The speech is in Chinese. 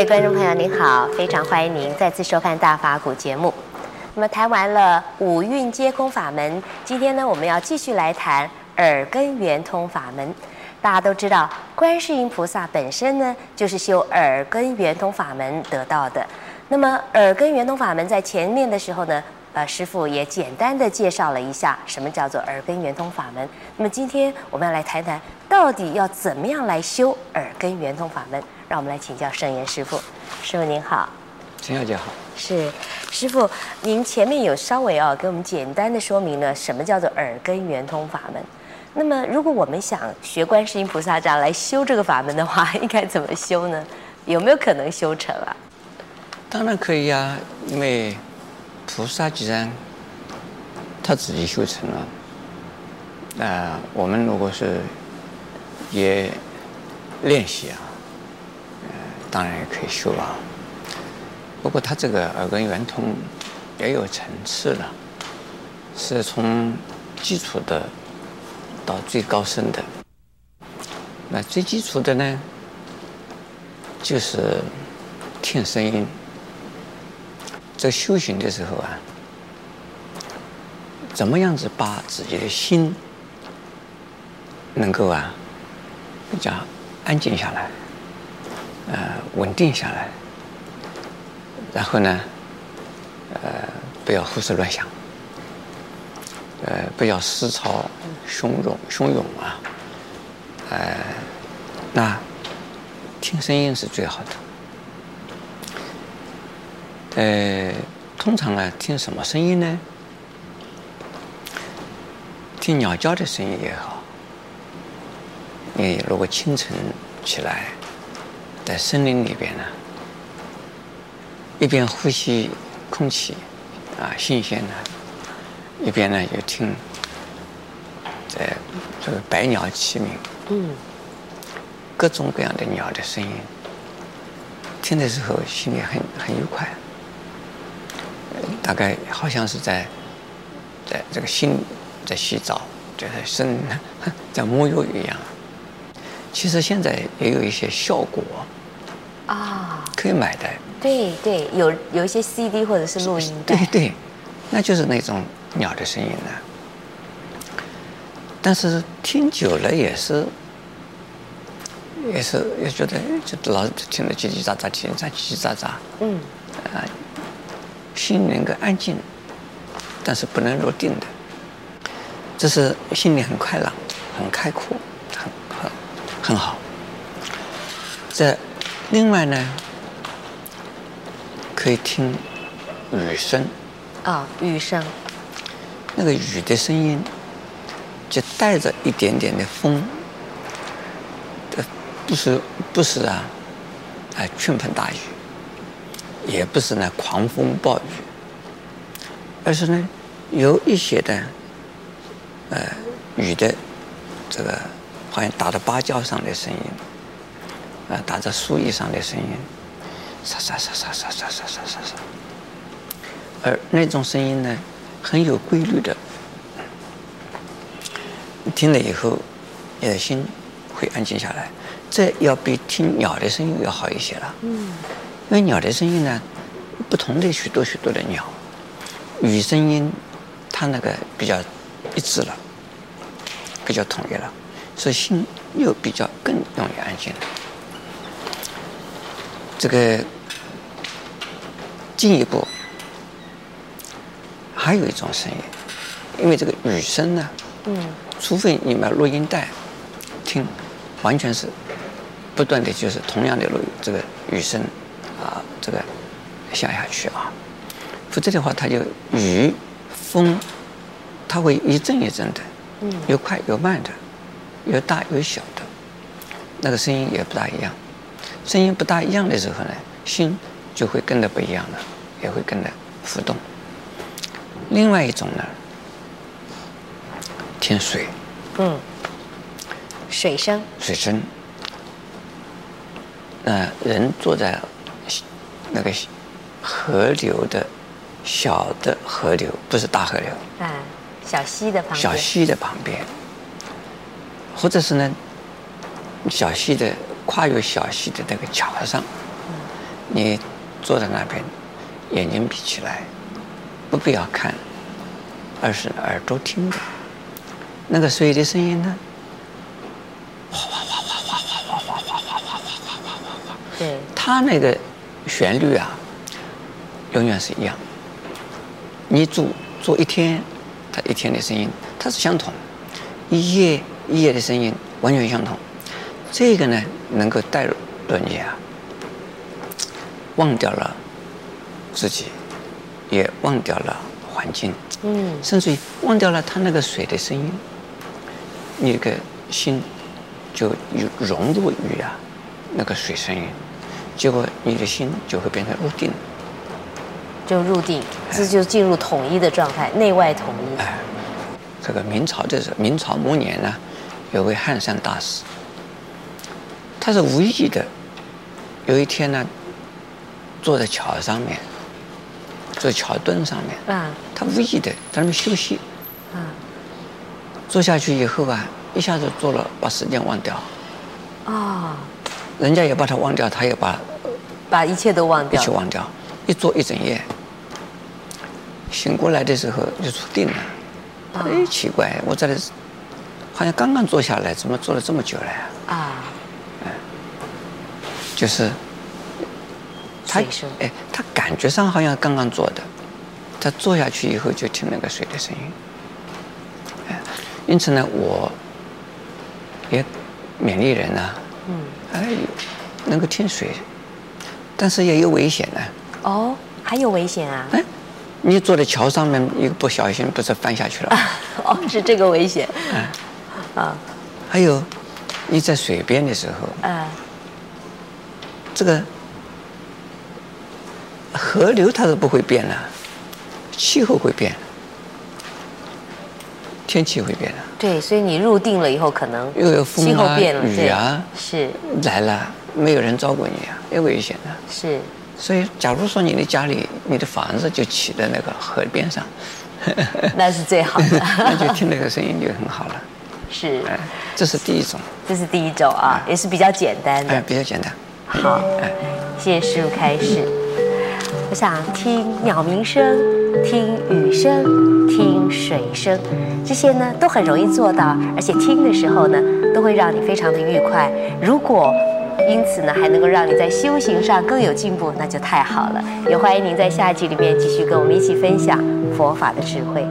各位观众朋友，您好，非常欢迎您再次收看《大法鼓》节目。那么谈完了五蕴皆空法门，今天呢，我们要继续来谈耳根圆通法门。大家都知道，观世音菩萨本身呢，就是修耳根圆通法门得到的。那么耳根圆通法门在前面的时候呢，呃，师父也简单的介绍了一下什么叫做耳根圆通法门。那么今天我们要来谈谈，到底要怎么样来修耳根圆通法门？让我们来请教圣严师傅。师傅您好，陈小姐好。是，师傅，您前面有稍微啊给我们简单的说明了什么叫做耳根圆通法门。那么，如果我们想学观世音菩萨这样来修这个法门的话，应该怎么修呢？有没有可能修成啊？当然可以呀、啊，因为菩萨既然他自己修成了，那、呃、我们如果是也练习啊，呃，当然也可以修啊。不过他这个耳根圆通也有层次了，是从基础的到最高深的。那最基础的呢，就是听声音。在修行的时候啊，怎么样子把自己的心能够啊比较安静下来，呃，稳定下来。然后呢，呃，不要胡思乱想，呃，不要思潮汹涌汹涌啊，呃，那听声音是最好的。呃，通常呢，听什么声音呢？听鸟叫的声音也好。你如果清晨起来，在森林里边呢。一边呼吸空气，啊，新鲜的；一边呢，又听，在这个百鸟齐鸣，嗯，各种各样的鸟的声音，听的时候心里很很愉快，大概好像是在，在这个心在洗澡，就是身 在沐浴一样。其实现在也有一些效果，啊，可以买的。对对，有有一些 CD 或者是录音带。对对，那就是那种鸟的声音呢。但是听久了也是，也是也觉得就老是听着叽叽喳喳，叽叽喳喳。嗯。啊，心能够安静，但是不能入定的。这是心里很快朗，很开阔，很好。这另外呢。可以听雨声啊，雨声。那个雨的声音，就带着一点点的风，不是不是啊，啊倾盆大雨，也不是呢狂风暴雨，而是呢有一些的呃雨的这个好像打在芭蕉上的声音，啊打在树叶上的声音。沙沙沙沙沙沙沙沙沙沙，而那种声音呢，很有规律的，听了以后，你的心会安静下来。这要比听鸟的声音要好一些了。嗯，因为鸟的声音呢，不同的许多许多的鸟，雨声音，它那个比较一致了，比较统一了，所以心又比较更容易安静了。这个进一步还有一种声音，因为这个雨声呢，嗯，除非你买录音带听，完全是不断的就是同样的录这个雨声啊，这个下下去啊，否则的话，它就雨风，它会一阵一阵的，嗯，有快有慢的，有大有小的，那个声音也不大一样。声音不大一样的时候呢，心就会跟着不一样了，也会跟着浮动。另外一种呢，听水，嗯，水声，水声。呃，人坐在那个河流的小的河流，不是大河流，啊，小溪的旁边，小溪的旁边，或者是呢，小溪的。跨越小溪的那个桥上，你坐在那边，眼睛闭起来，不必要看，而是耳朵听着那个水的声音呢，哗哗哗哗哗哗哗哗哗哗哗哗哗哗，对，它那个旋律啊，永远是一样。你做做一天，它一天的声音它是相同，一夜一夜的声音完全相同。这个呢，能够带入你啊，忘掉了自己，也忘掉了环境，嗯，甚至于忘掉了它那个水的声音，你这个心就融入于啊那个水声音，结果你的心就会变成入定。就入定，这就进入统一的状态，内外统一。哎，这个明朝的时候，明朝末年呢，有位汉山大师，他是无意的，有一天呢，坐在桥上面，坐在桥墩上面，啊，他无意的在那边休息，啊，坐下去以后啊，一下子坐了，把时间忘掉，啊，人家也把他忘掉，他也把，把一切都忘掉，一切忘掉，一坐一整夜。醒过来的时候就出定了，哎，奇怪，我在这好像刚刚坐下来，怎么坐了这么久了呀？啊，就是他，哎，他感觉上好像刚刚坐的，他坐下去以后就听那个水的声音，哎，因此呢，我也勉励人呢，嗯，哎，能够听水，但是也有危险呢。哦，还有危险啊？哎。你坐在桥上面，一个不小心，不是翻下去了？哦，是这个危险。嗯，啊，还有你在水边的时候，嗯，这个河流它是不会变的，气候会变，天气会变的。对，所以你入定了以后，可能又有风啊、雨啊，是来了，没有人照顾你啊，也危险的。是。所以，假如说你的家里、你的房子就起在那个河边上，那是最好的，那就听那个声音就很好了。是，哎，这是第一种。这是第一种啊，也是比较简单的。哎，比较简单。好，谢谢师傅开始。我想听鸟鸣声、听雨声、听水声，这些呢都很容易做到，而且听的时候呢都会让你非常的愉快。如果因此呢，还能够让你在修行上更有进步，那就太好了。也欢迎您在下集里面继续跟我们一起分享佛法的智慧。